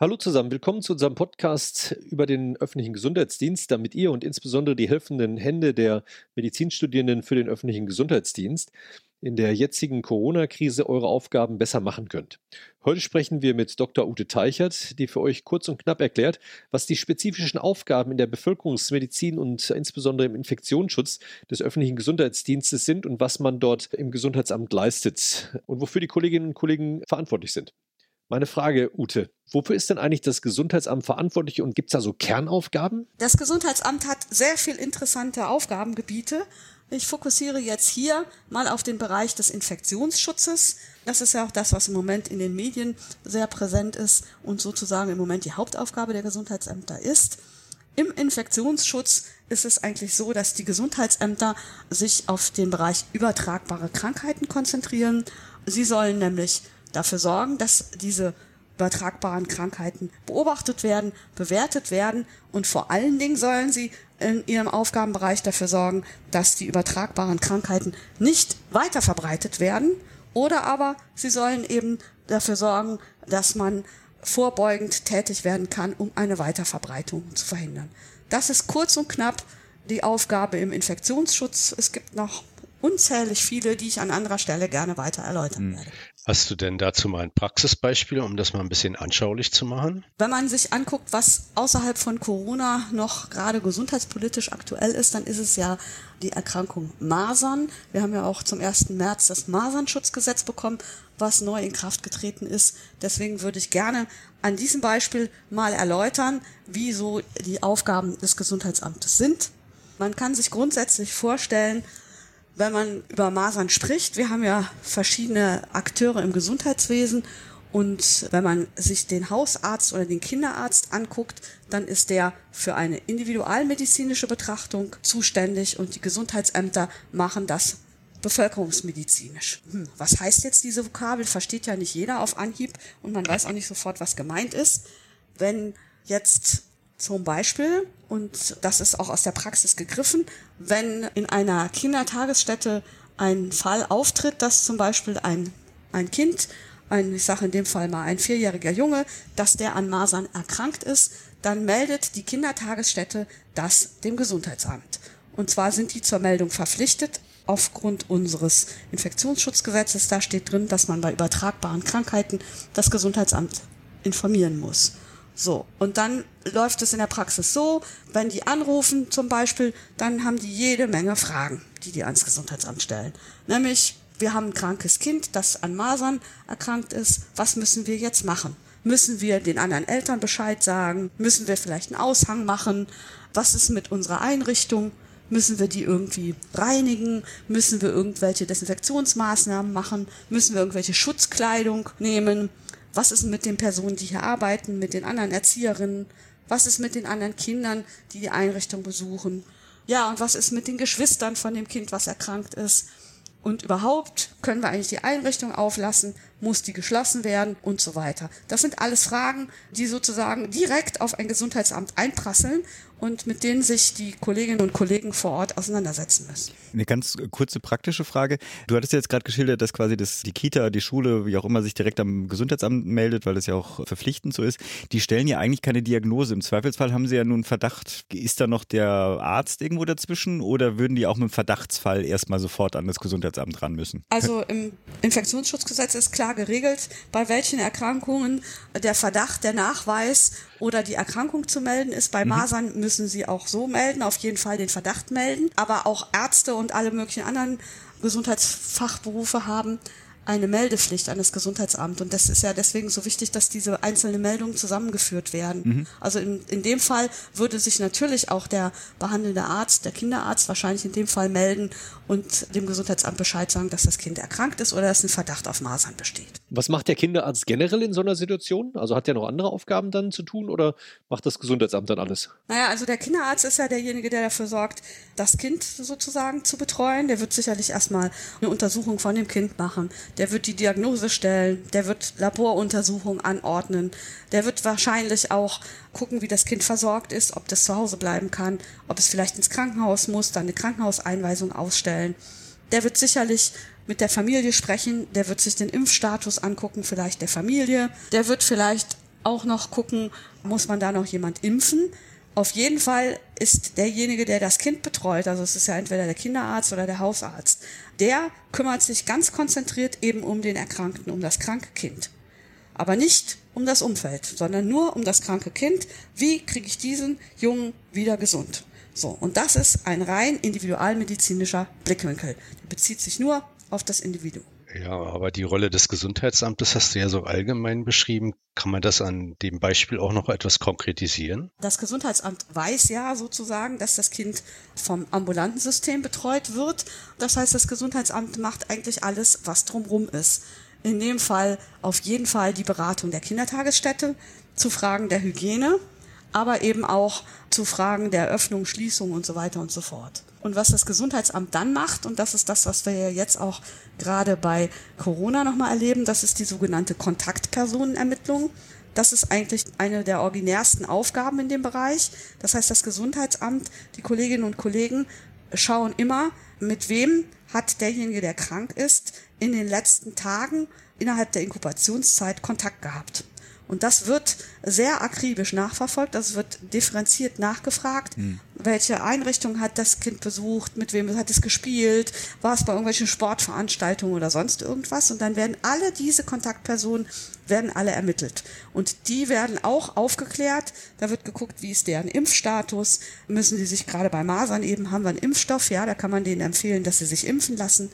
Hallo zusammen, willkommen zu unserem Podcast über den öffentlichen Gesundheitsdienst, damit ihr und insbesondere die helfenden Hände der Medizinstudierenden für den öffentlichen Gesundheitsdienst in der jetzigen Corona-Krise eure Aufgaben besser machen könnt. Heute sprechen wir mit Dr. Ute Teichert, die für euch kurz und knapp erklärt, was die spezifischen Aufgaben in der Bevölkerungsmedizin und insbesondere im Infektionsschutz des öffentlichen Gesundheitsdienstes sind und was man dort im Gesundheitsamt leistet und wofür die Kolleginnen und Kollegen verantwortlich sind. Meine Frage, Ute, wofür ist denn eigentlich das Gesundheitsamt verantwortlich und gibt es da so Kernaufgaben? Das Gesundheitsamt hat sehr viel interessante Aufgabengebiete. Ich fokussiere jetzt hier mal auf den Bereich des Infektionsschutzes. Das ist ja auch das, was im Moment in den Medien sehr präsent ist und sozusagen im Moment die Hauptaufgabe der Gesundheitsämter ist. Im Infektionsschutz ist es eigentlich so, dass die Gesundheitsämter sich auf den Bereich übertragbare Krankheiten konzentrieren. Sie sollen nämlich dafür sorgen, dass diese übertragbaren Krankheiten beobachtet werden, bewertet werden und vor allen Dingen sollen sie in ihrem Aufgabenbereich dafür sorgen, dass die übertragbaren Krankheiten nicht weiter verbreitet werden oder aber sie sollen eben dafür sorgen, dass man vorbeugend tätig werden kann, um eine Weiterverbreitung zu verhindern. Das ist kurz und knapp die Aufgabe im Infektionsschutz. Es gibt noch unzählig viele, die ich an anderer Stelle gerne weiter erläutern hm. werde. Hast du denn dazu mal ein Praxisbeispiel, um das mal ein bisschen anschaulich zu machen? Wenn man sich anguckt, was außerhalb von Corona noch gerade gesundheitspolitisch aktuell ist, dann ist es ja die Erkrankung Masern. Wir haben ja auch zum 1. März das Masernschutzgesetz bekommen, was neu in Kraft getreten ist. Deswegen würde ich gerne an diesem Beispiel mal erläutern, wie so die Aufgaben des Gesundheitsamtes sind. Man kann sich grundsätzlich vorstellen, wenn man über Masern spricht, wir haben ja verschiedene Akteure im Gesundheitswesen und wenn man sich den Hausarzt oder den Kinderarzt anguckt, dann ist der für eine individualmedizinische Betrachtung zuständig und die Gesundheitsämter machen das bevölkerungsmedizinisch. Hm, was heißt jetzt diese Vokabel? Versteht ja nicht jeder auf Anhieb und man weiß auch nicht sofort, was gemeint ist. Wenn jetzt zum Beispiel, und das ist auch aus der Praxis gegriffen, wenn in einer Kindertagesstätte ein Fall auftritt, dass zum Beispiel ein, ein Kind, ein, ich sage in dem Fall mal ein vierjähriger Junge, dass der an Masern erkrankt ist, dann meldet die Kindertagesstätte das dem Gesundheitsamt. Und zwar sind die zur Meldung verpflichtet aufgrund unseres Infektionsschutzgesetzes. Da steht drin, dass man bei übertragbaren Krankheiten das Gesundheitsamt informieren muss. So, und dann läuft es in der Praxis so, wenn die anrufen zum Beispiel, dann haben die jede Menge Fragen, die die ans Gesundheitsamt stellen. Nämlich, wir haben ein krankes Kind, das an Masern erkrankt ist. Was müssen wir jetzt machen? Müssen wir den anderen Eltern Bescheid sagen? Müssen wir vielleicht einen Aushang machen? Was ist mit unserer Einrichtung? Müssen wir die irgendwie reinigen? Müssen wir irgendwelche Desinfektionsmaßnahmen machen? Müssen wir irgendwelche Schutzkleidung nehmen? Was ist mit den Personen, die hier arbeiten, mit den anderen Erzieherinnen? Was ist mit den anderen Kindern, die die Einrichtung besuchen? Ja, und was ist mit den Geschwistern von dem Kind, was erkrankt ist? Und überhaupt können wir eigentlich die Einrichtung auflassen? Muss die geschlossen werden? Und so weiter. Das sind alles Fragen, die sozusagen direkt auf ein Gesundheitsamt einprasseln und mit denen sich die Kolleginnen und Kollegen vor Ort auseinandersetzen müssen. Eine ganz kurze praktische Frage. Du hattest jetzt gerade geschildert, dass quasi das, die Kita, die Schule, wie auch immer, sich direkt am Gesundheitsamt meldet, weil das ja auch verpflichtend so ist. Die stellen ja eigentlich keine Diagnose. Im Zweifelsfall haben sie ja nun Verdacht. Ist da noch der Arzt irgendwo dazwischen oder würden die auch mit dem Verdachtsfall erstmal sofort an das Gesundheitsamt ran müssen? Also im Infektionsschutzgesetz ist klar geregelt, bei welchen Erkrankungen der Verdacht, der Nachweis oder die Erkrankung zu melden ist. Bei mhm. Masern müssen sie auch so melden, auf jeden Fall den Verdacht melden. Aber auch Ärzte und alle möglichen anderen Gesundheitsfachberufe haben eine Meldepflicht an das Gesundheitsamt. Und das ist ja deswegen so wichtig, dass diese einzelnen Meldungen zusammengeführt werden. Mhm. Also in, in dem Fall würde sich natürlich auch der behandelnde Arzt, der Kinderarzt wahrscheinlich in dem Fall melden und dem Gesundheitsamt Bescheid sagen, dass das Kind erkrankt ist oder dass ein Verdacht auf Masern besteht. Was macht der Kinderarzt generell in so einer Situation? Also hat er noch andere Aufgaben dann zu tun oder macht das Gesundheitsamt dann alles? Naja, also der Kinderarzt ist ja derjenige, der dafür sorgt, das Kind sozusagen zu betreuen. Der wird sicherlich erstmal eine Untersuchung von dem Kind machen der wird die Diagnose stellen, der wird Laboruntersuchungen anordnen, der wird wahrscheinlich auch gucken, wie das Kind versorgt ist, ob das zu Hause bleiben kann, ob es vielleicht ins Krankenhaus muss, dann eine Krankenhauseinweisung ausstellen. Der wird sicherlich mit der Familie sprechen, der wird sich den Impfstatus angucken, vielleicht der Familie, der wird vielleicht auch noch gucken, muss man da noch jemand impfen? Auf jeden Fall ist derjenige, der das Kind betreut, also es ist ja entweder der Kinderarzt oder der Hausarzt, der kümmert sich ganz konzentriert eben um den Erkrankten, um das kranke Kind. Aber nicht um das Umfeld, sondern nur um das kranke Kind. Wie kriege ich diesen Jungen wieder gesund? So, und das ist ein rein individualmedizinischer Blickwinkel. Der bezieht sich nur auf das Individuum. Ja, aber die Rolle des Gesundheitsamtes hast du ja so allgemein beschrieben. Kann man das an dem Beispiel auch noch etwas konkretisieren? Das Gesundheitsamt weiß ja sozusagen, dass das Kind vom ambulanten System betreut wird. Das heißt, das Gesundheitsamt macht eigentlich alles, was drumrum ist. In dem Fall auf jeden Fall die Beratung der Kindertagesstätte zu Fragen der Hygiene, aber eben auch zu Fragen der Öffnung, Schließung und so weiter und so fort. Und was das Gesundheitsamt dann macht, und das ist das, was wir ja jetzt auch gerade bei Corona nochmal erleben, das ist die sogenannte Kontaktpersonenermittlung. Das ist eigentlich eine der originärsten Aufgaben in dem Bereich. Das heißt, das Gesundheitsamt, die Kolleginnen und Kollegen schauen immer, mit wem hat derjenige, der krank ist, in den letzten Tagen innerhalb der Inkubationszeit Kontakt gehabt. Und das wird sehr akribisch nachverfolgt, das wird differenziert nachgefragt, hm. welche Einrichtung hat das Kind besucht, mit wem hat es gespielt, war es bei irgendwelchen Sportveranstaltungen oder sonst irgendwas. Und dann werden alle diese Kontaktpersonen, werden alle ermittelt. Und die werden auch aufgeklärt. Da wird geguckt, wie ist deren Impfstatus. Müssen sie sich gerade bei Masern eben, haben wir einen Impfstoff? Ja, da kann man denen empfehlen, dass sie sich impfen lassen.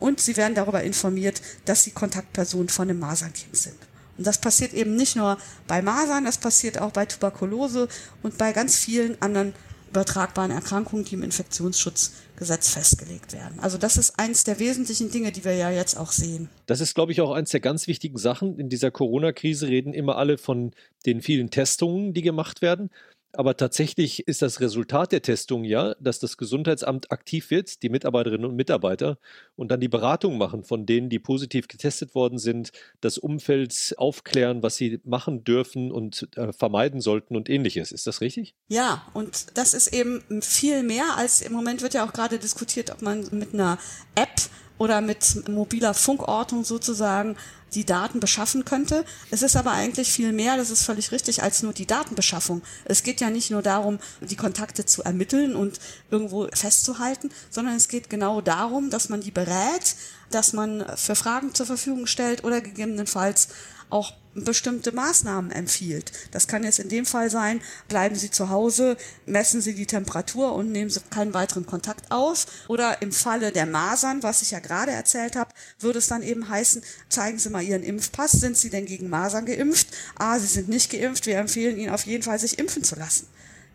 Und sie werden darüber informiert, dass sie Kontaktpersonen von einem Masernkind sind. Und das passiert eben nicht nur bei Masern, das passiert auch bei Tuberkulose und bei ganz vielen anderen übertragbaren Erkrankungen, die im Infektionsschutzgesetz festgelegt werden. Also das ist eins der wesentlichen Dinge, die wir ja jetzt auch sehen. Das ist, glaube ich, auch eins der ganz wichtigen Sachen. In dieser Corona-Krise reden immer alle von den vielen Testungen, die gemacht werden. Aber tatsächlich ist das Resultat der Testung ja, dass das Gesundheitsamt aktiv wird, die Mitarbeiterinnen und Mitarbeiter und dann die Beratung machen von denen, die positiv getestet worden sind, das Umfeld aufklären, was sie machen dürfen und äh, vermeiden sollten und ähnliches. Ist das richtig? Ja, und das ist eben viel mehr als im Moment wird ja auch gerade diskutiert, ob man mit einer App oder mit mobiler Funkortung sozusagen die Daten beschaffen könnte. Es ist aber eigentlich viel mehr, das ist völlig richtig, als nur die Datenbeschaffung. Es geht ja nicht nur darum, die Kontakte zu ermitteln und irgendwo festzuhalten, sondern es geht genau darum, dass man die berät, dass man für Fragen zur Verfügung stellt oder gegebenenfalls auch bestimmte Maßnahmen empfiehlt. Das kann jetzt in dem Fall sein, bleiben Sie zu Hause, messen Sie die Temperatur und nehmen Sie keinen weiteren Kontakt auf. Oder im Falle der Masern, was ich ja gerade erzählt habe, würde es dann eben heißen, zeigen Sie mal Ihren Impfpass. Sind Sie denn gegen Masern geimpft? Ah, Sie sind nicht geimpft. Wir empfehlen Ihnen auf jeden Fall, sich impfen zu lassen.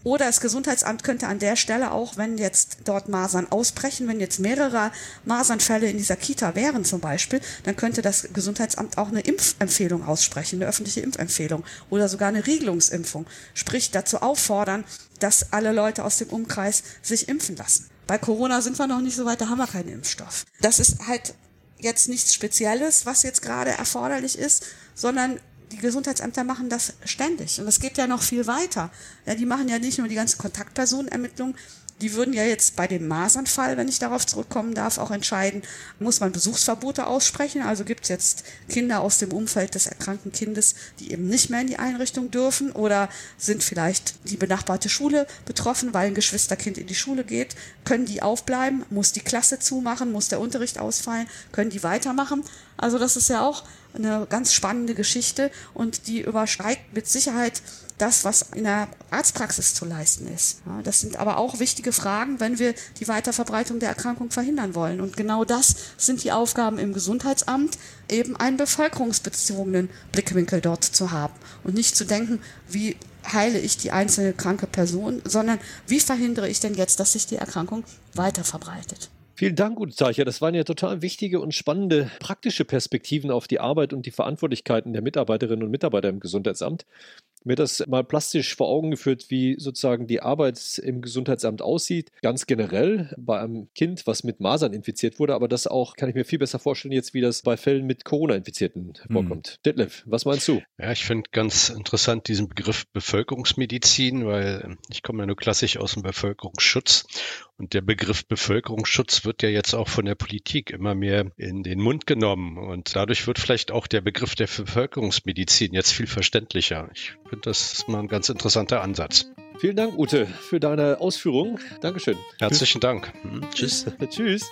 Oder das Gesundheitsamt könnte an der Stelle auch, wenn jetzt dort Masern ausbrechen, wenn jetzt mehrere Masernfälle in dieser Kita wären zum Beispiel, dann könnte das Gesundheitsamt auch eine Impfempfehlung aussprechen, eine öffentliche Impfempfehlung oder sogar eine Regelungsimpfung. Sprich dazu auffordern, dass alle Leute aus dem Umkreis sich impfen lassen. Bei Corona sind wir noch nicht so weit, da haben wir keinen Impfstoff. Das ist halt jetzt nichts Spezielles, was jetzt gerade erforderlich ist, sondern die Gesundheitsämter machen das ständig. Und das geht ja noch viel weiter. Ja, die machen ja nicht nur die ganze Kontaktpersonenermittlung, die würden ja jetzt bei dem Masernfall, wenn ich darauf zurückkommen darf, auch entscheiden, muss man Besuchsverbote aussprechen. Also gibt es jetzt Kinder aus dem Umfeld des erkrankten Kindes, die eben nicht mehr in die Einrichtung dürfen oder sind vielleicht die benachbarte Schule betroffen, weil ein Geschwisterkind in die Schule geht. Können die aufbleiben? Muss die Klasse zumachen? Muss der Unterricht ausfallen? Können die weitermachen? Also das ist ja auch eine ganz spannende Geschichte und die überschreitet mit Sicherheit das, was in der Arztpraxis zu leisten ist. Ja, das sind aber auch wichtige Fragen, wenn wir die Weiterverbreitung der Erkrankung verhindern wollen. Und genau das sind die Aufgaben im Gesundheitsamt, eben einen bevölkerungsbezogenen Blickwinkel dort zu haben und nicht zu denken, wie heile ich die einzelne kranke Person, sondern wie verhindere ich denn jetzt, dass sich die Erkrankung weiter verbreitet. Vielen Dank, Ute Teicher. Das waren ja total wichtige und spannende praktische Perspektiven auf die Arbeit und die Verantwortlichkeiten der Mitarbeiterinnen und Mitarbeiter im Gesundheitsamt mir das mal plastisch vor Augen geführt, wie sozusagen die Arbeit im Gesundheitsamt aussieht. Ganz generell bei einem Kind, was mit Masern infiziert wurde, aber das auch, kann ich mir viel besser vorstellen, jetzt wie das bei Fällen mit Corona-Infizierten hm. vorkommt. Hm. Detlef, was meinst du? Ja, ich finde ganz interessant diesen Begriff Bevölkerungsmedizin, weil ich komme ja nur klassisch aus dem Bevölkerungsschutz Und der Begriff Bevölkerungsschutz wird ja jetzt auch von der Politik immer mehr in den Mund genommen. Und dadurch wird vielleicht auch der Begriff der Bevölkerungsmedizin jetzt viel verständlicher. Ich finde, das ist mal ein ganz interessanter Ansatz. Vielen Dank, Ute, für deine Ausführungen. Dankeschön. Herzlichen Dank. Hm, tschüss. tschüss.